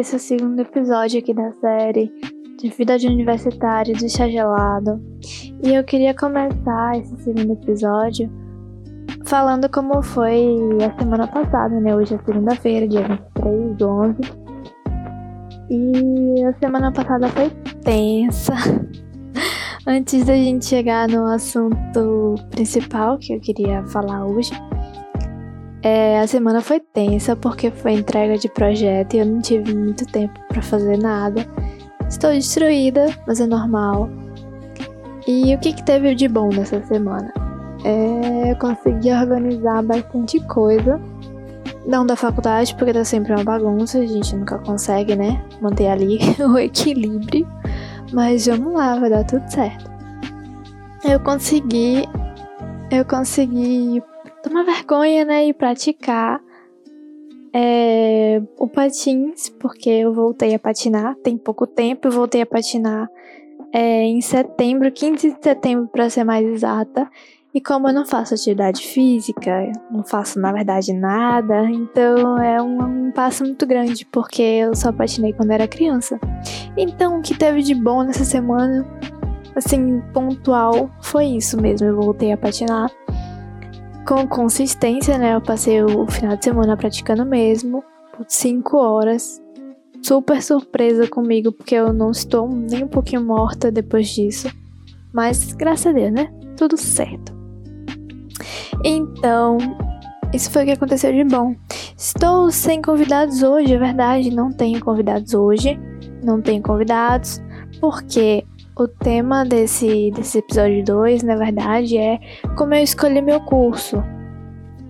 Esse é o segundo episódio aqui da série de Vida de Universitário de Chá Gelado. E eu queria começar esse segundo episódio falando como foi a semana passada, né? Hoje é segunda-feira, dia 23 do 11. E a semana passada foi tensa. Antes da gente chegar no assunto principal que eu queria falar hoje, é, a semana foi tensa porque foi entrega de projeto e eu não tive muito tempo para fazer nada. Estou destruída, mas é normal. E o que, que teve de bom nessa semana? É, eu consegui organizar bastante coisa. Não da faculdade, porque tá sempre uma bagunça, a gente nunca consegue, né? Manter ali o equilíbrio. Mas vamos lá, vai dar tudo certo. Eu consegui. Eu consegui tomar vergonha, né, e praticar é, o patins, porque eu voltei a patinar, tem pouco tempo, eu voltei a patinar é, em setembro, 15 de setembro para ser mais exata. E como eu não faço atividade física, não faço na verdade nada, então é um, um, passo muito grande, porque eu só patinei quando era criança. Então o que teve de bom nessa semana, assim, pontual, foi isso mesmo. Eu voltei a patinar com consistência, né? Eu passei o final de semana praticando mesmo, por 5 horas. Super surpresa comigo, porque eu não estou nem um pouquinho morta depois disso. Mas graças a Deus, né? Tudo certo. Então, isso foi o que aconteceu de bom. Estou sem convidados hoje, é verdade, não tenho convidados hoje. Não tenho convidados, porque o tema desse, desse episódio 2, na verdade, é como eu escolhi meu curso,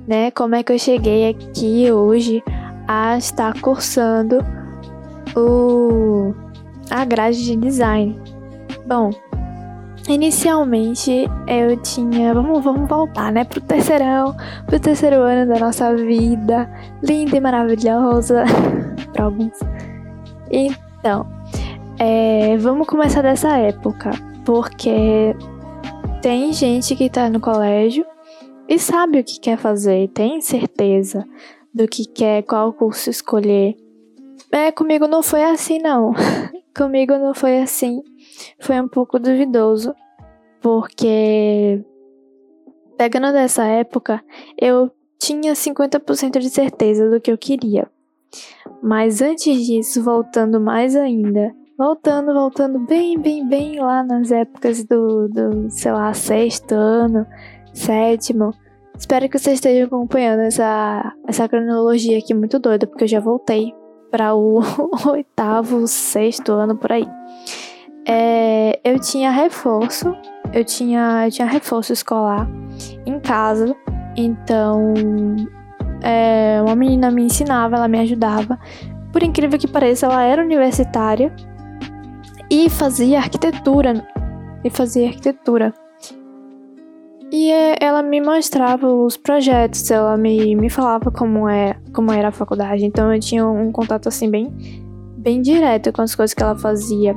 né? Como é que eu cheguei aqui hoje a estar cursando o, a grade de design. Bom, inicialmente eu tinha. Vamos, vamos voltar, né? Pro terceirão, pro terceiro ano da nossa vida, linda e maravilhosa para alguns. Então. É, vamos começar dessa época, porque tem gente que tá no colégio e sabe o que quer fazer, tem certeza do que quer, qual curso escolher. É, comigo não foi assim, não. comigo não foi assim. Foi um pouco duvidoso, porque pegando dessa época, eu tinha 50% de certeza do que eu queria. Mas antes disso, voltando mais ainda, Voltando, voltando bem, bem, bem lá nas épocas do, do sei lá, sexto ano, sétimo. Espero que vocês estejam acompanhando essa, essa cronologia aqui muito doida, porque eu já voltei para o oitavo, sexto ano por aí. É, eu tinha reforço, eu tinha, eu tinha reforço escolar em casa, então é, uma menina me ensinava, ela me ajudava. Por incrível que pareça, ela era universitária e fazia arquitetura. E fazia arquitetura. E é, ela me mostrava os projetos, ela me, me falava como, é, como era a faculdade. Então eu tinha um contato assim bem, bem direto com as coisas que ela fazia.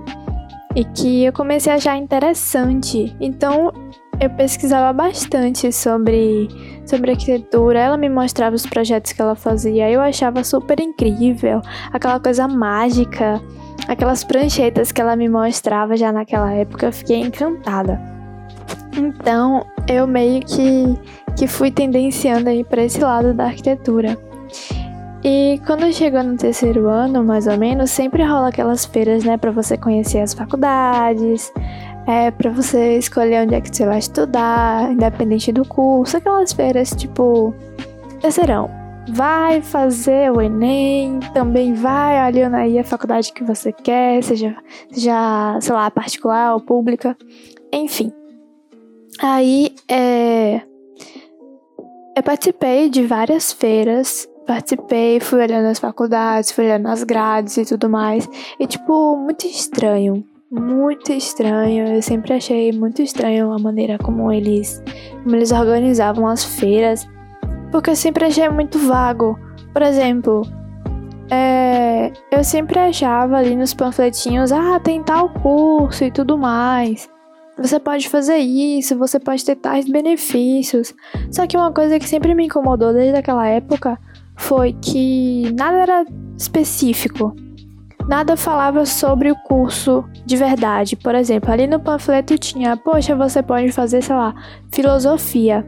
E que eu comecei a achar interessante. Então eu pesquisava bastante sobre, sobre arquitetura. Ela me mostrava os projetos que ela fazia. Eu achava super incrível, aquela coisa mágica aquelas pranchetas que ela me mostrava já naquela época, eu fiquei encantada. Então, eu meio que, que fui tendenciando aí para esse lado da arquitetura. E quando chegou no terceiro ano, mais ou menos, sempre rola aquelas feiras, né, para você conhecer as faculdades, é para você escolher onde é que você vai estudar, independente do curso, aquelas feiras tipo terceirão vai fazer o Enem, também vai olhando aí a faculdade que você quer, seja, seja sei lá, particular ou pública, enfim. Aí, é, eu participei de várias feiras, participei, fui olhando as faculdades, fui olhando as grades e tudo mais, e tipo, muito estranho, muito estranho. Eu sempre achei muito estranho a maneira como eles, como eles organizavam as feiras porque eu sempre achei muito vago. Por exemplo, é, eu sempre achava ali nos panfletinhos, ah, tem tal curso e tudo mais. Você pode fazer isso, você pode ter tais benefícios. Só que uma coisa que sempre me incomodou desde aquela época foi que nada era específico. Nada falava sobre o curso de verdade. Por exemplo, ali no panfleto tinha, poxa, você pode fazer, sei lá, filosofia.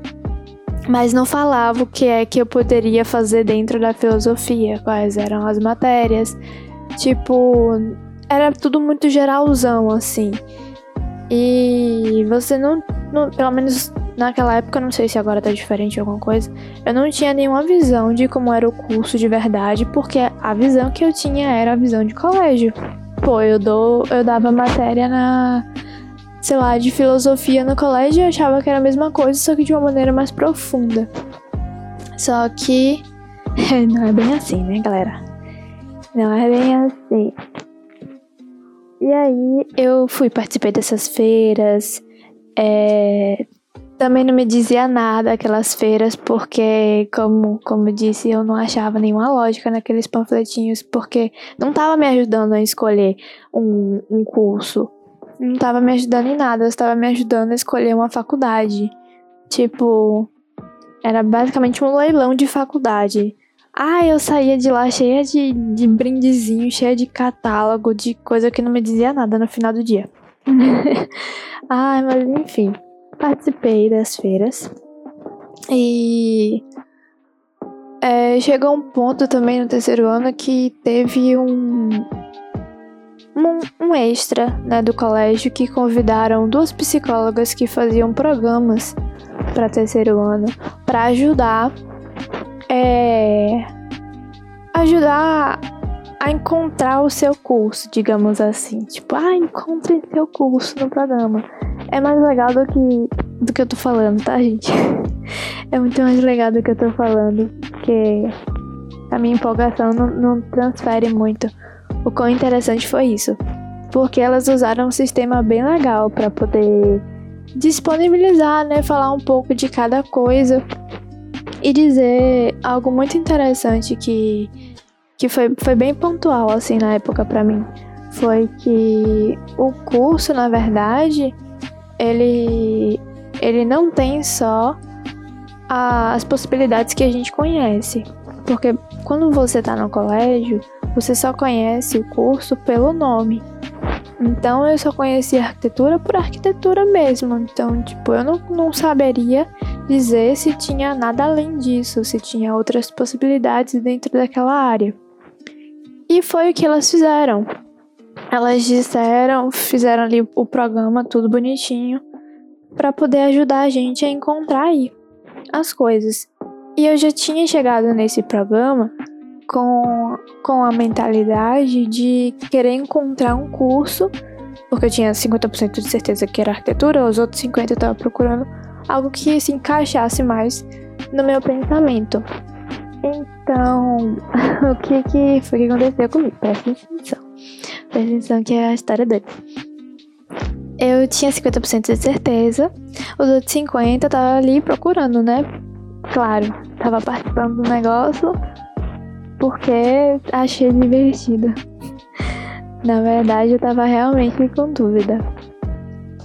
Mas não falava o que é que eu poderia fazer dentro da filosofia, quais eram as matérias. Tipo, era tudo muito geralzão, assim. E você não, não, pelo menos naquela época, não sei se agora tá diferente alguma coisa, eu não tinha nenhuma visão de como era o curso de verdade, porque a visão que eu tinha era a visão de colégio. Pô, eu dou, eu dava matéria na, sei lá, de filosofia no colégio e achava que era a mesma coisa, só que de uma maneira mais profunda. Só que não é bem assim, né, galera? Não é bem assim. E aí eu fui, participei dessas feiras. É, também não me dizia nada aquelas feiras, porque, como, como disse, eu não achava nenhuma lógica naqueles panfletinhos, porque não estava me ajudando a escolher um, um curso. Não estava me ajudando em nada, estava me ajudando a escolher uma faculdade. Tipo, era basicamente um leilão de faculdade. Ah, eu saía de lá cheia de, de brindezinho, cheia de catálogo, de coisa que não me dizia nada no final do dia. Ai, mas enfim, participei das feiras. E é, chegou um ponto também no terceiro ano que teve um, um, um extra né, do colégio que convidaram duas psicólogas que faziam programas para terceiro ano para ajudar é ajudar a encontrar o seu curso, digamos assim. Tipo, ah, encontre seu curso no programa. É mais legal do que, do que eu tô falando, tá, gente? É muito mais legal do que eu tô falando, porque a minha empolgação não, não transfere muito. O quão interessante foi isso. Porque elas usaram um sistema bem legal para poder disponibilizar, né? Falar um pouco de cada coisa e dizer algo muito interessante que, que foi, foi bem pontual assim na época para mim. Foi que o curso, na verdade, ele, ele não tem só as possibilidades que a gente conhece. Porque quando você está no colégio, você só conhece o curso pelo nome. Então eu só conhecia arquitetura por arquitetura mesmo. Então, tipo, eu não, não saberia dizer se tinha nada além disso, se tinha outras possibilidades dentro daquela área. E foi o que elas fizeram. Elas disseram, fizeram ali o programa tudo bonitinho para poder ajudar a gente a encontrar aí as coisas. E eu já tinha chegado nesse programa com, com a mentalidade de querer encontrar um curso, porque eu tinha 50% de certeza que era arquitetura, os outros 50% eu estava procurando algo que se encaixasse mais no meu pensamento. Então, o que, que foi que aconteceu comigo? Presta atenção. Presta atenção que é a história dele. Eu tinha 50% de certeza, os outros 50% eu tava ali procurando, né? Claro, tava participando do negócio porque achei divertido. Na verdade, eu tava realmente com dúvida.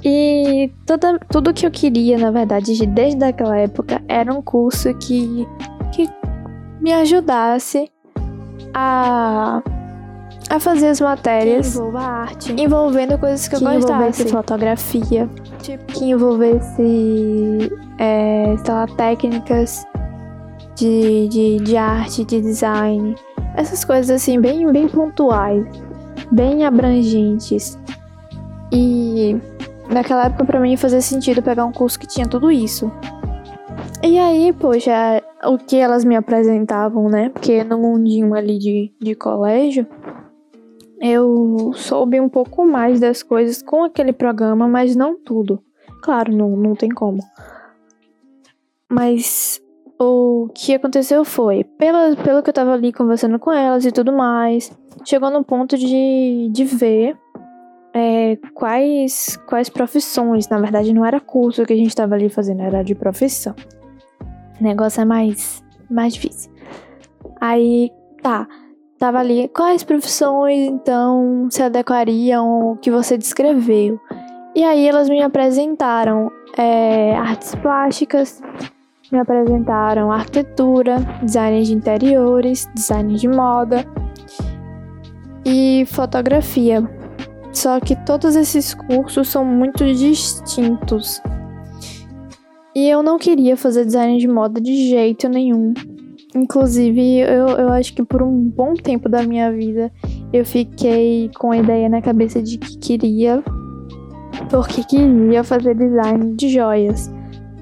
E toda, tudo que eu queria, na verdade, desde aquela época, era um curso que, que me ajudasse a, a fazer as matérias. Que envolva arte. Envolvendo coisas que, que eu gostasse. envolvesse fotografia. Tipo, que envolvesse, é, sei lá, técnicas de, de, de arte, de design. Essas coisas assim, bem, bem pontuais, bem abrangentes. E naquela época para mim fazia sentido pegar um curso que tinha tudo isso. E aí, poxa, o que elas me apresentavam, né? Porque no mundinho ali de, de colégio, eu soube um pouco mais das coisas com aquele programa, mas não tudo. Claro, não, não tem como. Mas o que aconteceu foi, pelo, pelo que eu tava ali conversando com elas e tudo mais, chegou no ponto de, de ver é, quais, quais profissões, na verdade não era curso que a gente tava ali fazendo, era de profissão. O negócio é mais, mais difícil. Aí, tá, tava ali, quais profissões então se adequariam ao que você descreveu? E aí elas me apresentaram é, artes plásticas, me apresentaram arquitetura, design de interiores, design de moda e fotografia. Só que todos esses cursos são muito distintos. E eu não queria fazer design de moda de jeito nenhum. Inclusive, eu, eu acho que por um bom tempo da minha vida eu fiquei com a ideia na cabeça de que queria, porque queria fazer design de joias.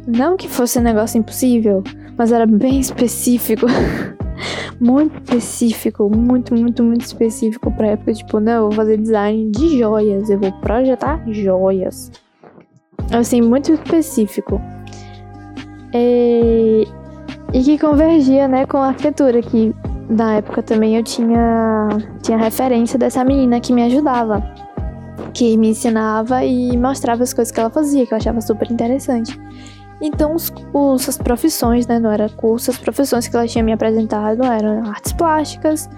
Não que fosse um negócio impossível, mas era bem específico. muito específico, muito, muito, muito específico pra época. Tipo, não, eu vou fazer design de joias, eu vou projetar joias. Assim, muito específico. E, e que convergia, né, com a arquitetura, que na época também eu tinha, tinha referência dessa menina que me ajudava, que me ensinava e mostrava as coisas que ela fazia, que eu achava super interessante. Então, os, os, as profissões, né, não era curso, as profissões que ela tinha me apresentado eram artes plásticas,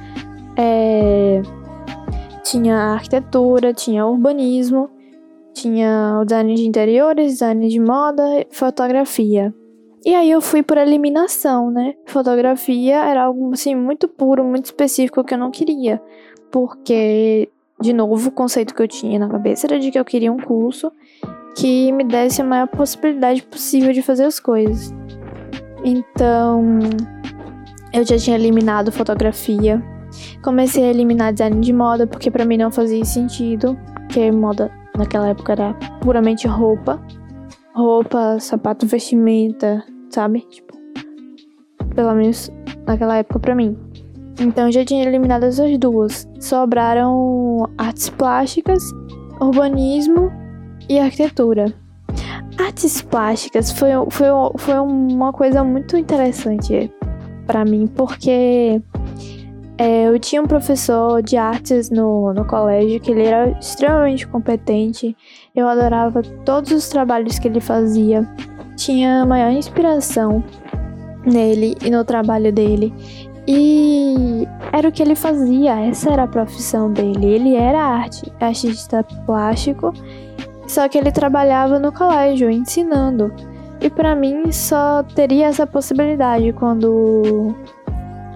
é, tinha arquitetura, tinha urbanismo, tinha o design de interiores, design de moda, fotografia. E aí eu fui por eliminação, né? Fotografia era algo assim muito puro, muito específico que eu não queria, porque de novo o conceito que eu tinha na cabeça era de que eu queria um curso que me desse a maior possibilidade possível de fazer as coisas. Então, eu já tinha eliminado fotografia. Comecei a eliminar design de moda porque para mim não fazia sentido, porque moda naquela época era puramente roupa roupa, sapato, vestimenta, sabe? Tipo, pelo menos naquela época pra mim. Então já tinha eliminado essas duas. Sobraram artes plásticas, urbanismo e arquitetura. Artes plásticas foi, foi, foi uma coisa muito interessante para mim, porque é, eu tinha um professor de artes no, no colégio que ele era extremamente competente. Eu adorava todos os trabalhos que ele fazia. Tinha maior inspiração nele e no trabalho dele. E era o que ele fazia, essa era a profissão dele. Ele era arte, artista plástico, só que ele trabalhava no colégio ensinando. E para mim só teria essa possibilidade quando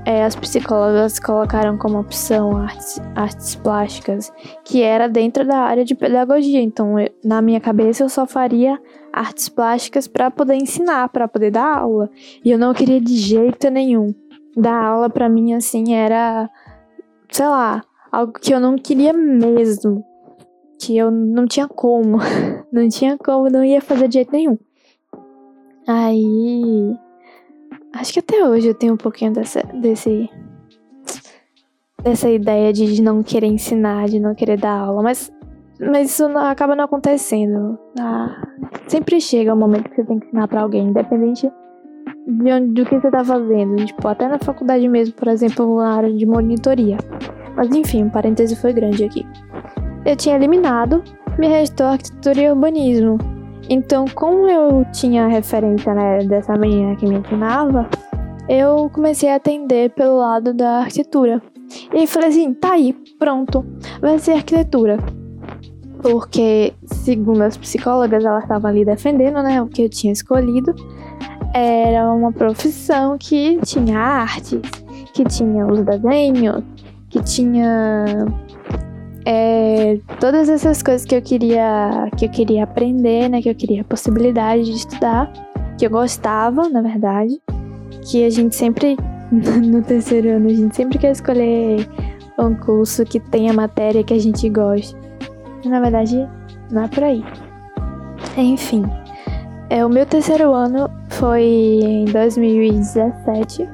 é, as psicólogas colocaram como opção artes, artes plásticas, que era dentro da área de pedagogia. Então, eu, na minha cabeça, eu só faria artes plásticas para poder ensinar, para poder dar aula. E eu não queria de jeito nenhum. Dar aula para mim, assim, era, sei lá, algo que eu não queria mesmo. Que eu não tinha como. não tinha como, não ia fazer de jeito nenhum. Aí Acho que até hoje eu tenho um pouquinho dessa, desse, dessa ideia de não querer ensinar, de não querer dar aula, mas, mas isso não, acaba não acontecendo. Ah, sempre chega o momento que você tem que ensinar para alguém, independente de onde, do que você tá fazendo. Tipo, até na faculdade mesmo, por exemplo, na área de monitoria. Mas enfim, um parêntese foi grande aqui. Eu tinha eliminado, me restou arquitetura e urbanismo. Então, como eu tinha referência né, dessa menina que me ensinava, eu comecei a atender pelo lado da arquitetura. E falei assim, tá aí, pronto, vai ser arquitetura. Porque, segundo as psicólogas, elas estavam ali defendendo, né, o que eu tinha escolhido. Era uma profissão que tinha arte, que tinha os desenhos, que tinha é, todas essas coisas que eu queria que eu queria aprender, né, que eu queria a possibilidade de estudar, que eu gostava, na verdade, que a gente sempre no terceiro ano a gente sempre quer escolher um curso que tenha matéria que a gente goste. Na verdade, não é por aí. Enfim, é, o meu terceiro ano foi em 2017.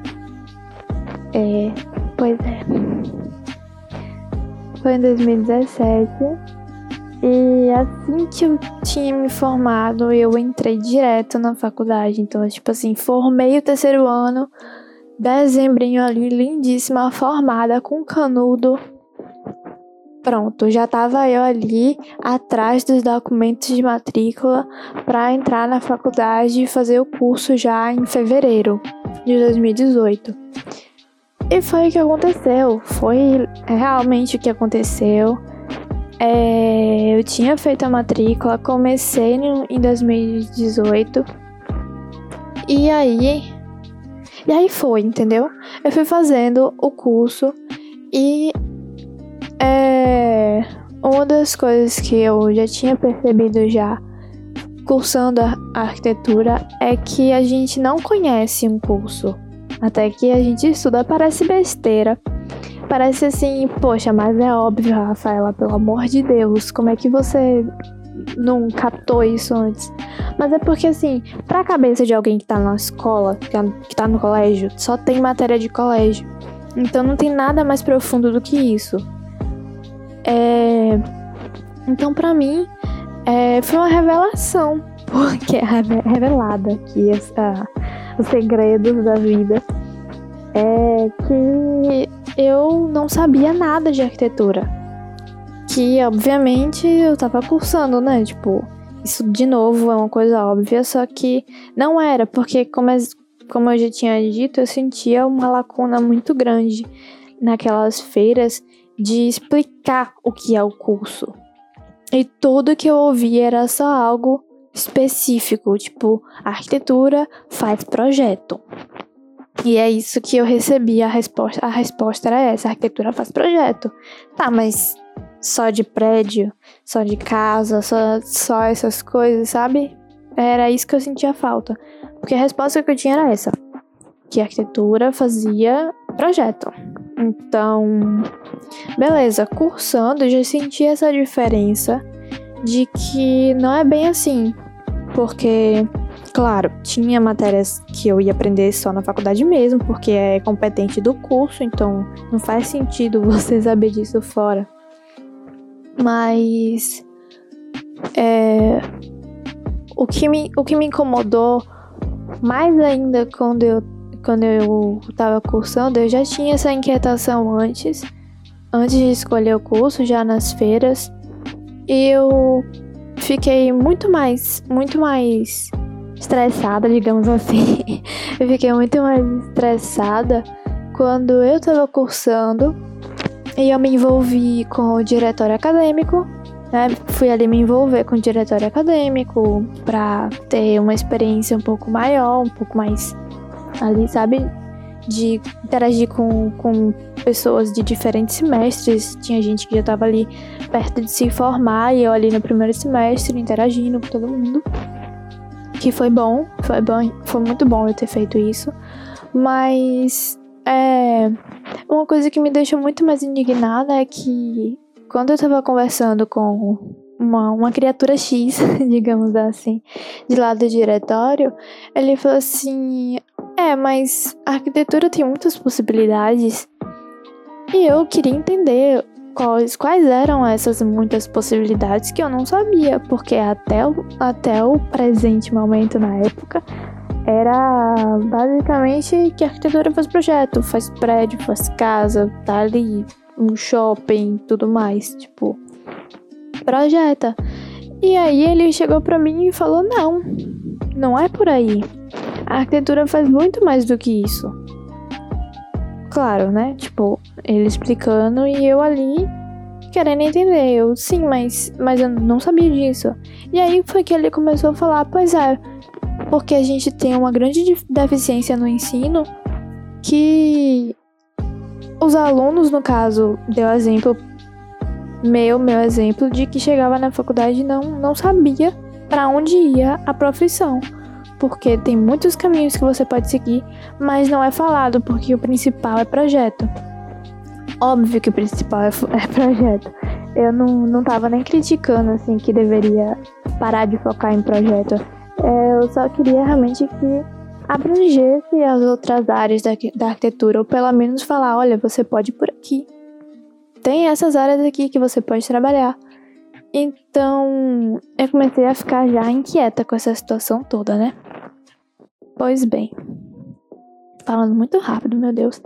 É, pois é. Foi em 2017. E assim que eu tinha me formado, eu entrei direto na faculdade. Então, tipo assim, formei o terceiro ano, dezembrinho ali, lindíssima, formada, com canudo. Pronto, já tava eu ali atrás dos documentos de matrícula para entrar na faculdade e fazer o curso já em fevereiro de 2018. E foi o que aconteceu. Foi realmente o que aconteceu. É, eu tinha feito a matrícula, comecei em 2018. E aí. E aí foi, entendeu? Eu fui fazendo o curso e. É. Uma das coisas que eu já tinha percebido já cursando a arquitetura é que a gente não conhece um curso. Até que a gente estuda, parece besteira. Parece assim, poxa, mas é óbvio, Rafaela, pelo amor de Deus, como é que você não captou isso antes? Mas é porque, assim, pra cabeça de alguém que tá na escola, que tá no colégio, só tem matéria de colégio. Então não tem nada mais profundo do que isso. É... Então, pra mim, é... foi uma revelação. Porque é revelada aqui essa... os segredos da vida. É que eu não sabia nada de arquitetura. Que, obviamente, eu tava cursando, né? Tipo, isso de novo é uma coisa óbvia, só que não era, porque, como, como eu já tinha dito, eu sentia uma lacuna muito grande naquelas feiras de explicar o que é o curso. E tudo que eu ouvia era só algo específico, tipo, arquitetura faz projeto. E é isso que eu recebi. A resposta, a resposta era essa: arquitetura faz projeto. Tá, mas só de prédio, só de casa, só, só essas coisas, sabe? Era isso que eu sentia falta. Porque a resposta que eu tinha era essa: que arquitetura fazia projeto. Então, beleza, cursando, eu já senti essa diferença de que não é bem assim. Porque Claro, tinha matérias que eu ia aprender só na faculdade mesmo, porque é competente do curso, então não faz sentido você saber disso fora. Mas é, o, que me, o que me incomodou mais ainda quando eu, quando eu tava cursando, eu já tinha essa inquietação antes, antes de escolher o curso, já nas feiras. Eu fiquei muito mais, muito mais estressada, digamos assim. eu fiquei muito mais estressada quando eu estava cursando e eu me envolvi com o diretório acadêmico. Né? Fui ali me envolver com o diretório acadêmico para ter uma experiência um pouco maior, um pouco mais ali, sabe? De interagir com, com pessoas de diferentes semestres. Tinha gente que já estava ali perto de se formar e eu ali no primeiro semestre interagindo com todo mundo que foi bom, foi bom, foi muito bom eu ter feito isso, mas é uma coisa que me deixou muito mais indignada é que quando eu tava conversando com uma, uma criatura X, digamos assim, de lá do diretório, ele falou assim: É, mas a arquitetura tem muitas possibilidades. E eu queria entender quais, quais eram essas muitas possibilidades que eu não sabia, porque até o, até o presente momento na época era basicamente que a arquitetura faz projeto, faz prédio, faz casa, tá ali, um shopping, tudo mais, tipo, projeta. E aí ele chegou para mim e falou: "Não, não é por aí. A arquitetura faz muito mais do que isso." Claro, né? Tipo, ele explicando e eu ali querendo entender. Eu, sim, mas, mas eu não sabia disso. E aí foi que ele começou a falar: pois é, porque a gente tem uma grande deficiência no ensino que os alunos, no caso, deu exemplo, meu, meu exemplo, de que chegava na faculdade e não, não sabia para onde ia a profissão porque tem muitos caminhos que você pode seguir, mas não é falado porque o principal é projeto. Óbvio que o principal é, é projeto. Eu não, não tava nem criticando assim que deveria parar de focar em projeto. É, eu só queria realmente que abrangesse as outras áreas da, da arquitetura, ou pelo menos falar, olha, você pode ir por aqui. Tem essas áreas aqui que você pode trabalhar. Então, eu comecei a ficar já inquieta com essa situação toda, né? Pois bem. Falando muito rápido, meu Deus.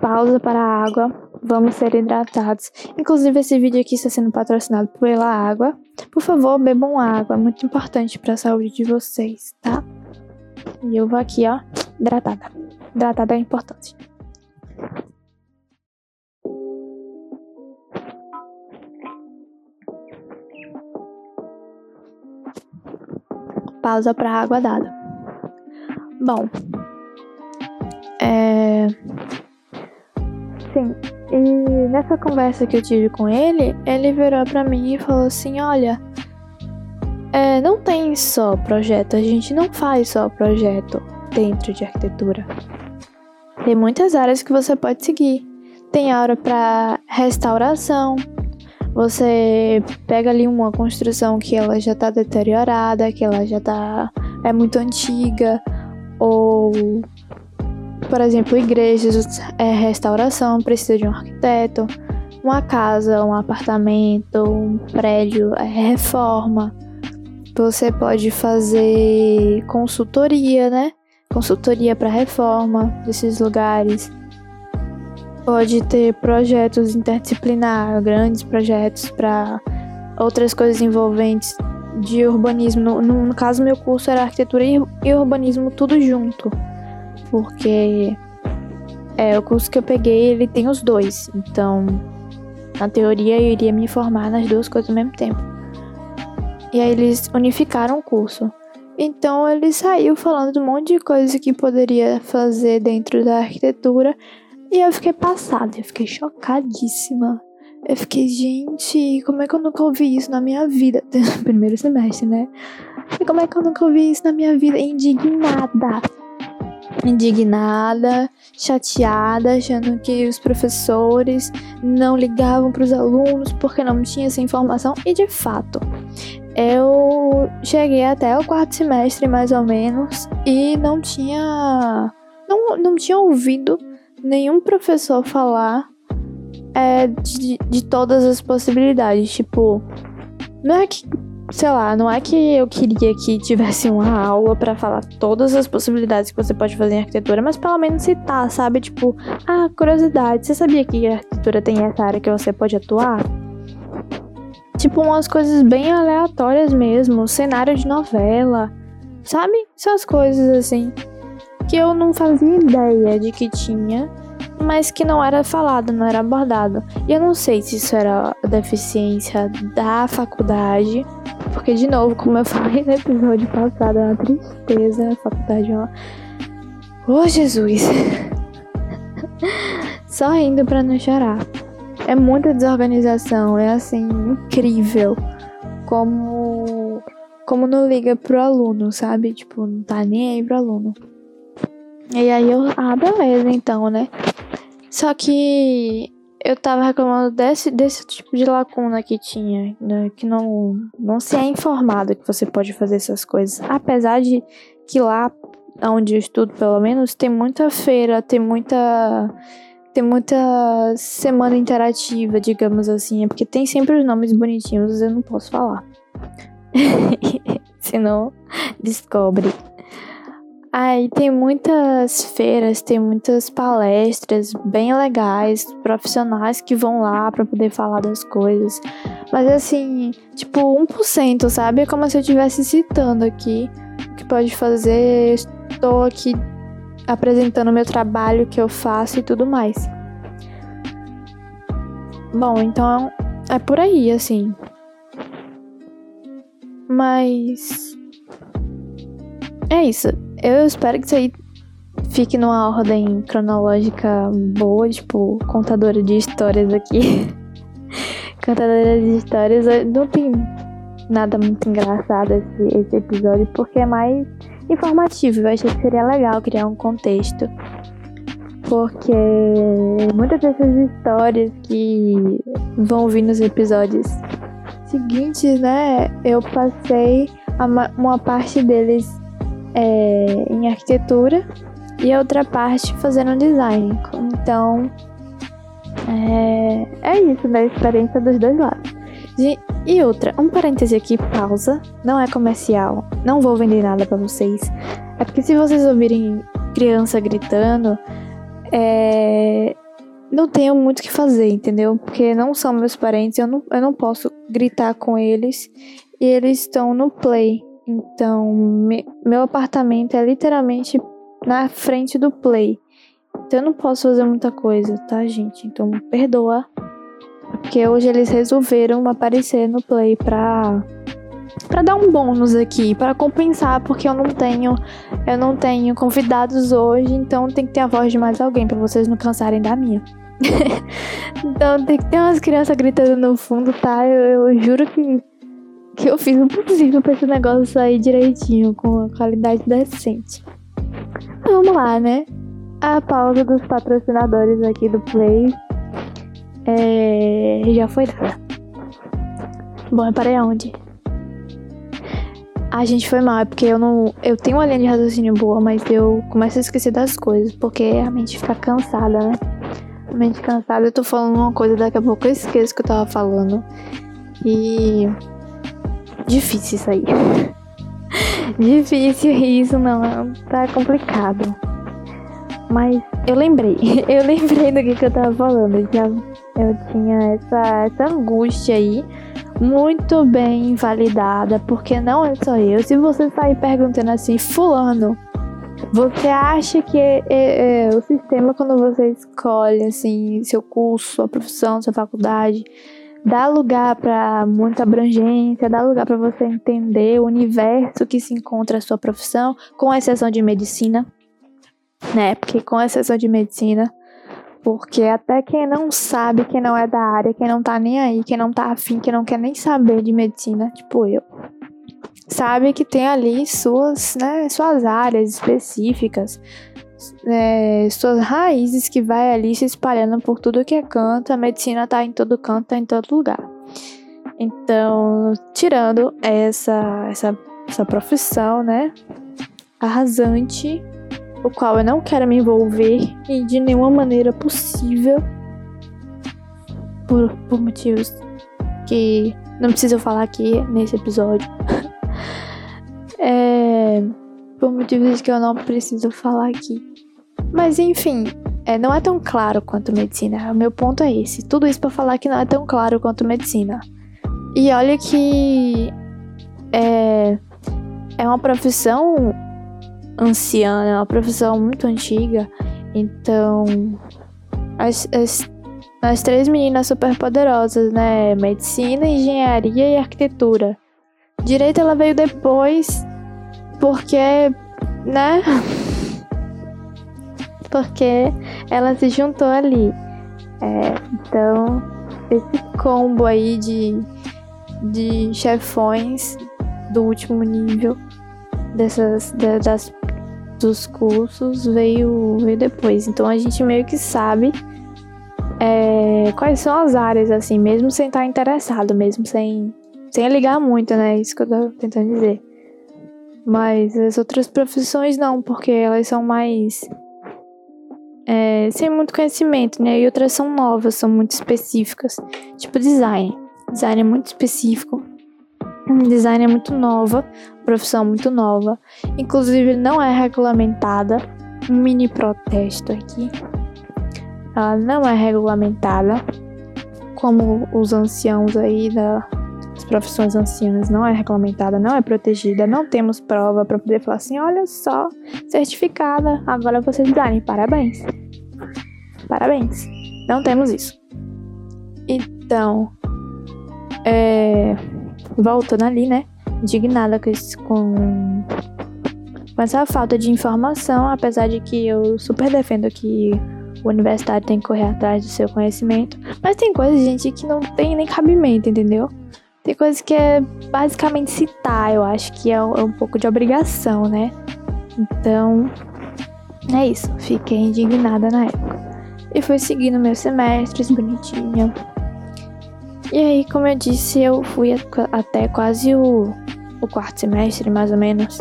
Pausa para a água. Vamos ser hidratados. Inclusive, esse vídeo aqui está sendo patrocinado pela água. Por favor, bebam água. É muito importante para a saúde de vocês, tá? E eu vou aqui, ó, hidratada. Hidratada é importante. Pausa para água dada. Bom, é. Sim, e nessa conversa que eu tive com ele, ele virou pra mim e falou assim: Olha, é, não tem só projeto, a gente não faz só projeto dentro de arquitetura. Tem muitas áreas que você pode seguir. Tem área para restauração. Você pega ali uma construção que ela já está deteriorada, que ela já tá é muito antiga, ou por exemplo, igrejas, é restauração, precisa de um arquiteto, uma casa, um apartamento, um prédio, é reforma. Você pode fazer consultoria, né? Consultoria para reforma desses lugares. Pode ter projetos interdisciplinar, grandes projetos para outras coisas envolventes de urbanismo. No, no, caso, meu curso era arquitetura e urbanismo tudo junto. Porque é, o curso que eu peguei, ele tem os dois. Então, na teoria, eu iria me formar nas duas coisas ao mesmo tempo. E aí eles unificaram o curso. Então ele saiu falando de um monte de coisa que poderia fazer dentro da arquitetura. E eu fiquei passada, eu fiquei chocadíssima. Eu fiquei, gente, como é que eu nunca ouvi isso na minha vida? Primeiro semestre, né? E como é que eu nunca ouvi isso na minha vida? Indignada indignada, chateada, achando que os professores não ligavam para os alunos porque não tinha essa informação. E de fato, eu cheguei até o quarto semestre mais ou menos e não tinha não, não tinha ouvido nenhum professor falar é, de, de todas as possibilidades. Tipo, não é que sei lá, não é que eu queria que tivesse uma aula para falar todas as possibilidades que você pode fazer em arquitetura, mas pelo menos citar, sabe? Tipo, ah, curiosidade, você sabia que a arquitetura tem essa área que você pode atuar? Tipo, umas coisas bem aleatórias mesmo, cenário de novela, sabe? Essas coisas assim que eu não fazia ideia de que tinha mas que não era falado, não era abordado. E eu não sei se isso era deficiência da faculdade, porque, de novo, como eu falei no episódio passado, é uma tristeza a faculdade. É uma... Oh, Jesus! Só indo pra não chorar. É muita desorganização, é assim, incrível. Como. Como não liga pro aluno, sabe? Tipo, não tá nem aí pro aluno. E aí eu. Ah, beleza, então, né? Só que eu tava reclamando desse, desse tipo de lacuna que tinha, né? que não, não se é informado que você pode fazer essas coisas. Apesar de que lá onde eu estudo, pelo menos, tem muita feira, tem muita. Tem muita semana interativa, digamos assim. É porque tem sempre os nomes bonitinhos, eu não posso falar. Senão descobre. Aí tem muitas feiras, tem muitas palestras bem legais, profissionais que vão lá para poder falar das coisas. Mas assim, tipo 1%, sabe? É como se eu estivesse citando aqui o que pode fazer. Estou aqui apresentando o meu trabalho que eu faço e tudo mais. Bom, então é por aí, assim. Mas. É isso eu espero que isso aí fique numa ordem cronológica boa, tipo, contadora de histórias aqui. contadora de histórias. Não tem nada muito engraçado esse, esse episódio, porque é mais informativo. Eu achei que seria legal criar um contexto. Porque muitas dessas histórias que vão vir nos episódios seguintes, né? Eu passei uma parte deles é, em arquitetura e a outra parte fazendo design. Então, é, é isso, da experiência dos dois lados. E outra, um parêntese aqui, pausa. Não é comercial. Não vou vender nada para vocês. É porque se vocês ouvirem criança gritando, é, não tenho muito o que fazer, entendeu? Porque não são meus parentes, eu não, eu não posso gritar com eles. E eles estão no play. Então, me, meu apartamento é literalmente na frente do play. Então eu não posso fazer muita coisa, tá, gente? Então perdoa. Porque hoje eles resolveram aparecer no play pra, para dar um bônus aqui, para compensar, porque eu não tenho, eu não tenho convidados hoje, então tem que ter a voz de mais alguém para vocês não cansarem da minha. então tem que ter umas crianças gritando no fundo, tá? Eu, eu juro que que eu fiz o possível para esse negócio sair direitinho, com a qualidade decente. Vamos lá, né? A pausa dos patrocinadores aqui do Play é... já foi dada. Bom, eu parei aonde? A gente foi mal, é porque eu não. Eu tenho uma linha de raciocínio boa, mas eu começo a esquecer das coisas, porque a mente fica cansada, né? A mente cansada, eu tô falando uma coisa, daqui a pouco eu esqueço que eu tava falando. E. Difícil isso aí. Difícil isso, não. Tá complicado. Mas eu lembrei. Eu lembrei do que, que eu tava falando. Eu, já, eu tinha essa, essa angústia aí muito bem validada, porque não é só eu. Se você sair perguntando assim, fulano, você acha que é, é, é, o sistema quando você escolhe assim seu curso, sua profissão, sua faculdade, dá lugar para muita abrangência, dá lugar para você entender o universo que se encontra a sua profissão, com exceção de medicina, né? Porque com exceção de medicina, porque até quem não sabe, quem não é da área, quem não tá nem aí, quem não tá afim, quem não quer nem saber de medicina, tipo eu, sabe que tem ali suas, né, suas áreas específicas, é, suas raízes que vai ali se espalhando por tudo que é canto. A medicina tá em todo canto, tá em todo lugar. Então, tirando essa, essa, essa profissão, né, arrasante o qual eu não quero me envolver e de nenhuma maneira possível por, por motivos que não preciso falar aqui nesse episódio. por motivos que eu não preciso falar aqui. Mas enfim, é, não é tão claro quanto medicina. O meu ponto é esse. Tudo isso para falar que não é tão claro quanto medicina. E olha que é, é uma profissão anciã, é uma profissão muito antiga. Então, as, as, as três meninas super poderosas, né? Medicina, engenharia e arquitetura. Direito ela veio depois, porque, né? porque ela se juntou ali. É, então, esse combo aí de, de chefões do último nível dessas das dos cursos veio, veio depois. Então a gente meio que sabe é, quais são as áreas, assim, mesmo sem estar interessado, mesmo sem, sem ligar muito, né? Isso que eu tô tentando dizer. Mas as outras profissões não, porque elas são mais. É, sem muito conhecimento, né? E outras são novas, são muito específicas. Tipo design. Design é muito específico. Design é muito nova, profissão muito nova, inclusive não é regulamentada. Um mini protesto aqui. Ela não é regulamentada, como os anciãos aí das profissões ancianas não é regulamentada, não é protegida, não temos prova para poder falar assim, olha só, certificada, agora você design, parabéns. Parabéns. Não temos isso. Então, é voltando ali, né? Indignada com, com, com essa falta de informação, apesar de que eu super defendo que o universitário tem que correr atrás do seu conhecimento. Mas tem coisas, gente, que não tem nem cabimento, entendeu? Tem coisas que é basicamente citar, eu acho que é um, é um pouco de obrigação, né? Então, é isso. Fiquei indignada na época. E fui seguindo meus semestres bonitinha. E aí, como eu disse, eu fui até quase o, o quarto semestre, mais ou menos.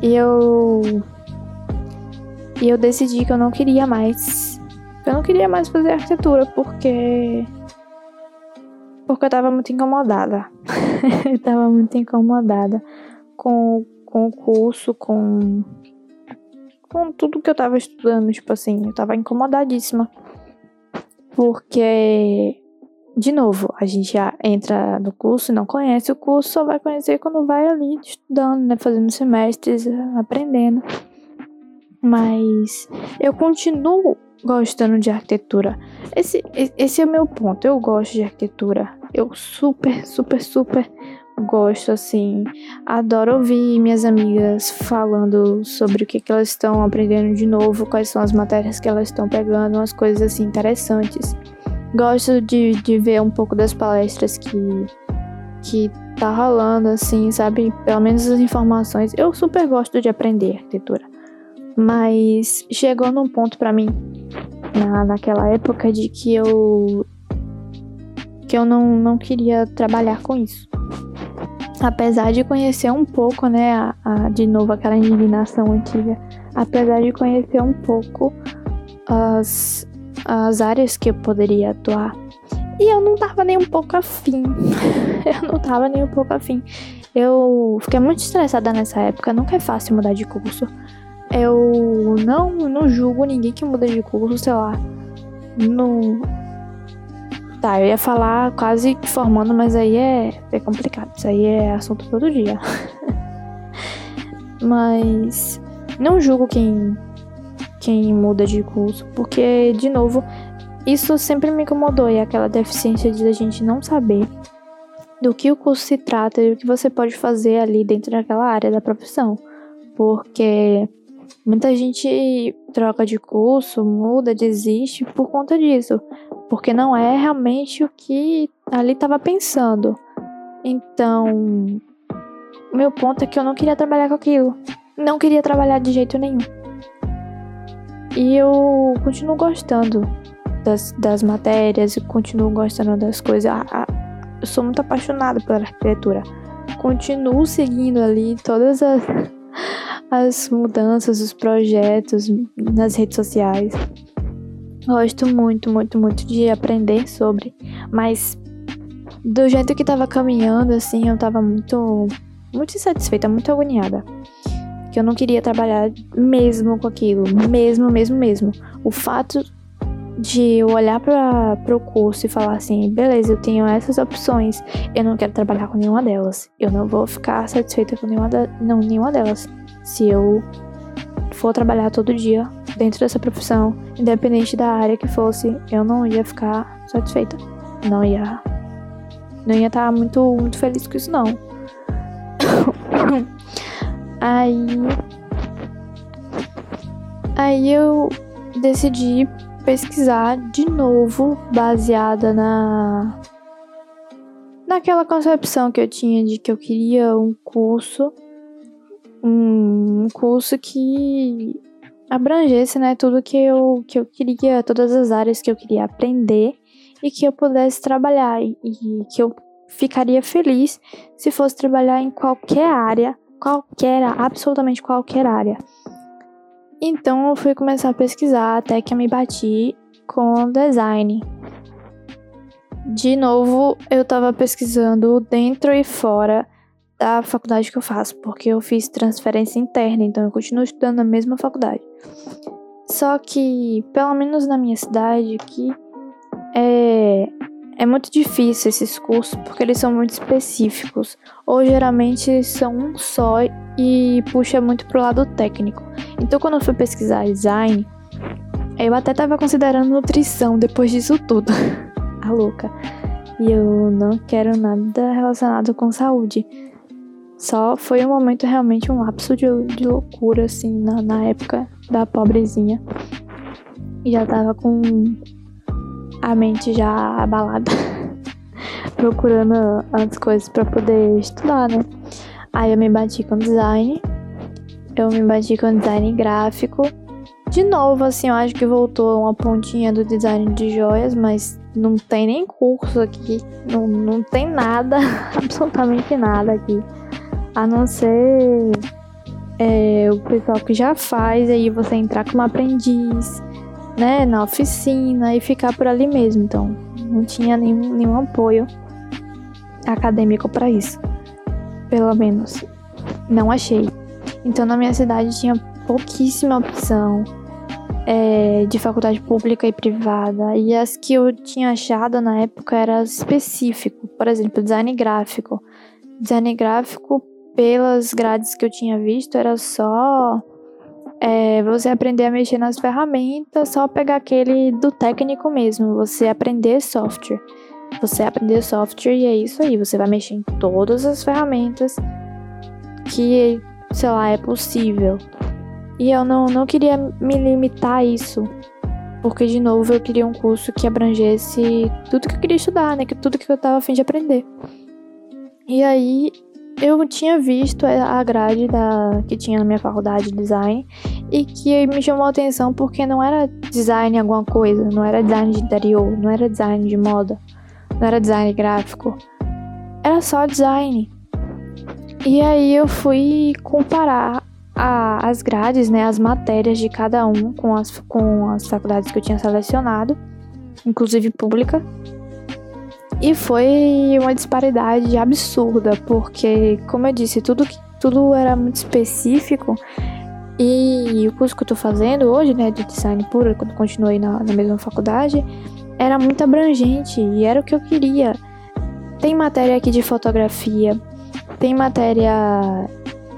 E eu. E eu decidi que eu não queria mais. Eu não queria mais fazer arquitetura porque. Porque eu tava muito incomodada. eu tava muito incomodada com, com o curso, com. Com tudo que eu tava estudando. Tipo assim, eu tava incomodadíssima. Porque de novo, a gente já entra no curso e não conhece o curso, só vai conhecer quando vai ali estudando, né? Fazendo semestres, aprendendo. Mas eu continuo gostando de arquitetura. Esse, esse é o meu ponto. Eu gosto de arquitetura. Eu super, super, super gosto, assim. Adoro ouvir minhas amigas falando sobre o que, que elas estão aprendendo de novo, quais são as matérias que elas estão pegando, umas coisas assim interessantes. Gosto de, de ver um pouco das palestras que, que tá rolando, assim, sabe? Pelo menos as informações. Eu super gosto de aprender arquitetura. Mas chegou num ponto para mim, na, naquela época, de que eu que eu não, não queria trabalhar com isso apesar de conhecer um pouco, né, a, a, de novo aquela indignação antiga, apesar de conhecer um pouco as, as áreas que eu poderia atuar. E eu não tava nem um pouco afim. eu não tava nem um pouco afim. Eu fiquei muito estressada nessa época, nunca é fácil mudar de curso. Eu não, não julgo ninguém que muda de curso, sei lá. Não, Tá, eu ia falar quase formando, mas aí é, é complicado. Isso aí é assunto todo dia. mas não julgo quem, quem muda de curso, porque, de novo, isso sempre me incomodou e aquela deficiência de a gente não saber do que o curso se trata e o que você pode fazer ali dentro daquela área da profissão. Porque muita gente troca de curso, muda, desiste por conta disso porque não é realmente o que ali estava pensando. Então, meu ponto é que eu não queria trabalhar com aquilo. Não queria trabalhar de jeito nenhum. E eu continuo gostando das, das matérias, continuo gostando das coisas. Ah, ah, eu sou muito apaixonada pela arquitetura. Continuo seguindo ali todas as, as mudanças, os projetos nas redes sociais. Gosto muito, muito, muito de aprender sobre, mas do jeito que tava caminhando, assim, eu tava muito, muito insatisfeita, muito agoniada. Que eu não queria trabalhar mesmo com aquilo, mesmo, mesmo, mesmo. O fato de eu olhar para o curso e falar assim, beleza, eu tenho essas opções, eu não quero trabalhar com nenhuma delas. Eu não vou ficar satisfeita com nenhuma, de, não, nenhuma delas. Se eu for trabalhar todo dia dentro dessa profissão, independente da área que fosse, eu não ia ficar satisfeita. Não ia. Não ia estar muito, muito feliz com isso, não. aí. Aí eu decidi pesquisar de novo, baseada na. Naquela concepção que eu tinha de que eu queria um curso. Um curso que abrangesse, né, tudo que eu, que eu queria, todas as áreas que eu queria aprender e que eu pudesse trabalhar e, e que eu ficaria feliz se fosse trabalhar em qualquer área, qualquer, absolutamente qualquer área. Então eu fui começar a pesquisar até que eu me bati com design. De novo, eu estava pesquisando dentro e fora da faculdade que eu faço, porque eu fiz transferência interna, então eu continuo estudando na mesma faculdade. Só que, pelo menos na minha cidade aqui, é, é muito difícil esses cursos porque eles são muito específicos, ou geralmente são um só e puxa muito pro lado técnico. Então, quando eu fui pesquisar design, eu até tava considerando nutrição depois disso tudo. A louca. E eu não quero nada relacionado com saúde. Só foi um momento realmente um lapso de, de loucura, assim, na, na época da pobrezinha. E já tava com a mente já abalada, procurando as coisas para poder estudar, né? Aí eu me bati com design, eu me bati com design gráfico. De novo, assim, eu acho que voltou uma pontinha do design de joias, mas não tem nem curso aqui, não, não tem nada, absolutamente nada aqui a não ser é, o pessoal que já faz, aí você entrar como aprendiz, né, na oficina e ficar por ali mesmo. Então, não tinha nenhum, nenhum apoio acadêmico para isso. Pelo menos, não achei. Então, na minha cidade tinha pouquíssima opção é, de faculdade pública e privada. E as que eu tinha achado na época era específico. Por exemplo, design gráfico. Design gráfico pelas grades que eu tinha visto, era só é, você aprender a mexer nas ferramentas, só pegar aquele do técnico mesmo, você aprender software. você aprender software e é isso aí. Você vai mexer em todas as ferramentas que, sei lá, é possível. E eu não, não queria me limitar a isso. Porque, de novo, eu queria um curso que abrangesse tudo que eu queria estudar, né? Tudo que eu tava afim de aprender. E aí, eu tinha visto a grade da, que tinha na minha faculdade de design e que me chamou a atenção porque não era design alguma coisa, não era design de interior, não era design de moda, não era design gráfico, era só design. E aí eu fui comparar a, as grades, né, as matérias de cada um com as, com as faculdades que eu tinha selecionado, inclusive pública. E foi uma disparidade absurda, porque, como eu disse, tudo, tudo era muito específico. E o curso que eu tô fazendo hoje, né, de design puro, quando continuei na, na mesma faculdade, era muito abrangente e era o que eu queria. Tem matéria aqui de fotografia, tem matéria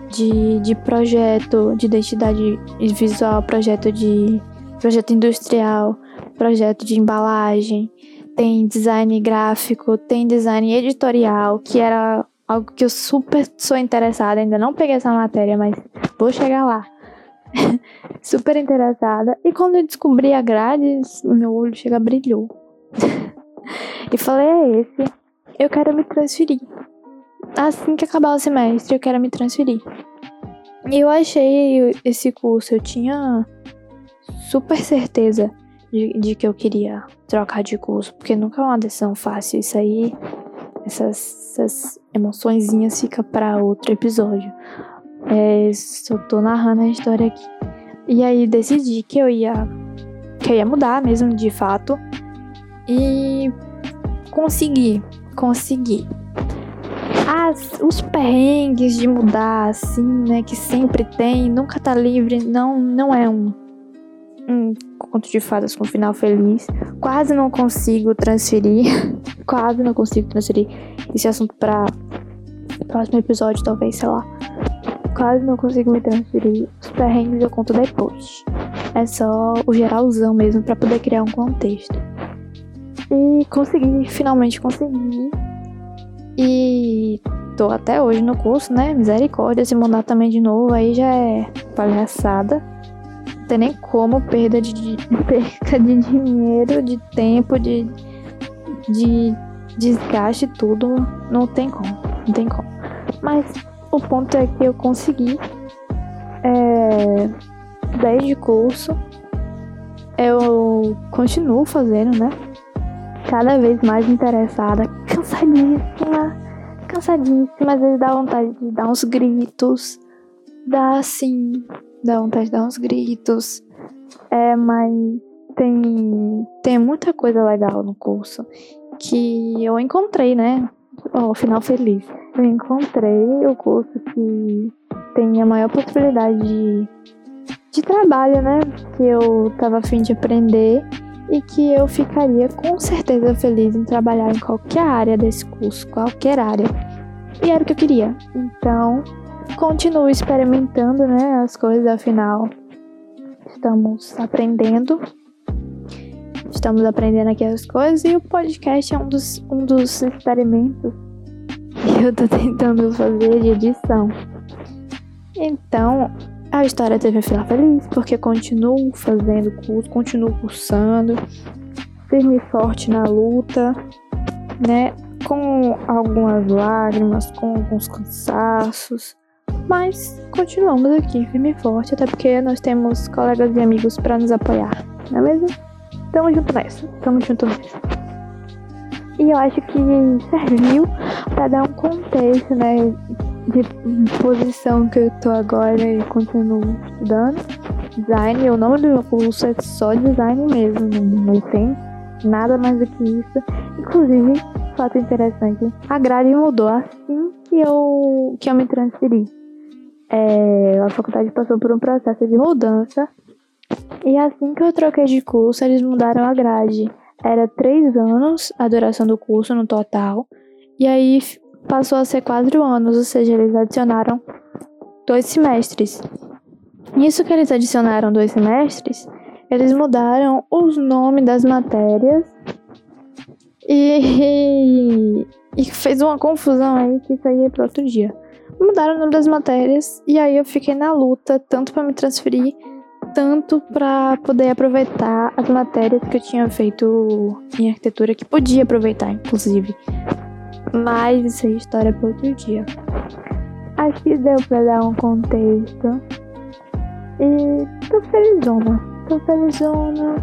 de, de projeto de identidade visual, projeto de projeto industrial, projeto de embalagem, tem design gráfico, tem design editorial, que era algo que eu super sou interessada, ainda não peguei essa matéria, mas vou chegar lá. super interessada. E quando eu descobri a grade, meu olho chega brilhou. e falei, é esse. Eu quero me transferir. Assim que acabar o semestre, eu quero me transferir. E eu achei esse curso, eu tinha super certeza de, de, que eu queria trocar de curso, porque nunca é uma decisão fácil. Isso aí, essas, essas emoçõezinhas fica para outro episódio. É, só tô narrando a história aqui. E aí decidi que eu ia que eu ia mudar mesmo de fato e consegui, consegui. As, os perrengues de mudar assim, né, que sempre tem, nunca tá livre, não não é um um conto de fadas com final feliz. Quase não consigo transferir. Quase não consigo transferir esse assunto para próximo episódio, talvez, sei lá. Quase não consigo me transferir. Os perrengues eu conto depois. É só o geralzão mesmo para poder criar um contexto. E consegui, finalmente consegui. E tô até hoje no curso, né? Misericórdia, se mudar também de novo aí já é palhaçada tem nem como perda de, perca de dinheiro, de tempo, de, de desgaste, tudo. Não tem como, não tem como. Mas o ponto é que eu consegui é, desde curso. Eu continuo fazendo, né? Cada vez mais interessada, cansadíssima, cansadíssima, às vezes dá vontade de dar uns gritos, dá assim, dá vontade de dar uns gritos. É, mas tem, tem muita coisa legal no curso que eu encontrei, né? Ao final feliz. Eu encontrei o curso que tem a maior possibilidade de, de trabalho, né? Que eu tava afim de aprender e que eu ficaria com certeza feliz em trabalhar em qualquer área desse curso, qualquer área. E era o que eu queria. Então, continuo experimentando, né, as coisas, afinal estamos aprendendo. Estamos aprendendo aqui as coisas e o podcast é um dos, um dos experimentos que eu tô tentando fazer de edição. Então, a história teve um final feliz, porque continuo fazendo curso, continuo cursando, firme e forte na luta, né? Com algumas lágrimas, com alguns cansaços, mas continuamos aqui, firme e forte, até porque nós temos colegas e amigos para nos apoiar, não é mesmo? Tamo junto nessa, tamo junto nessa. E eu acho que serviu para dar um contexto, né, posição que eu tô agora e continuo estudando. Design, o nome do meu curso é só design mesmo, não, não tem nada mais do que isso. Inclusive, fato interessante, a grade mudou assim que eu, que eu me transferi é, a faculdade passou por um processo de mudança. E assim que eu troquei de curso, eles mudaram a grade. Era três anos a duração do curso no total. E aí passou a ser quatro anos, ou seja, eles adicionaram dois semestres. Nisso que eles adicionaram dois semestres, eles mudaram os nomes das matérias E, e fez uma confusão aí que isso aí é pro outro dia. Mudaram o nome das matérias e aí eu fiquei na luta, tanto para me transferir, tanto para poder aproveitar as matérias que eu tinha feito em arquitetura, que podia aproveitar, inclusive. Mas isso é história para outro dia. Que deu pra dar um contexto. E tô felizona. Tô felizona.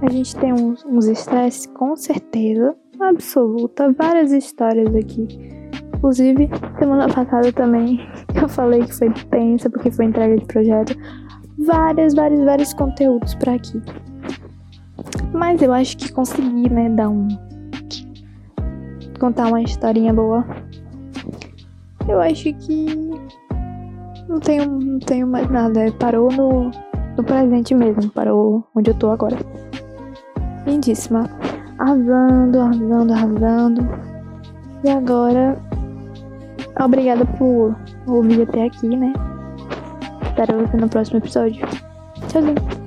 A gente tem uns, uns estresses, com certeza. Absoluta. Várias histórias aqui. Inclusive, semana passada também eu falei que foi tensa porque foi entrega de projeto. Vários, vários, vários conteúdos para aqui. Mas eu acho que consegui, né, dar um. Contar uma historinha boa. Eu acho que. Não tenho, não tenho mais nada. Parou no, no presente mesmo. Parou onde eu tô agora. Lindíssima. Arrasando, arrasando, arrasando. E agora Obrigada por ouvir até aqui, né? Espero você no próximo episódio. Tchauzinho.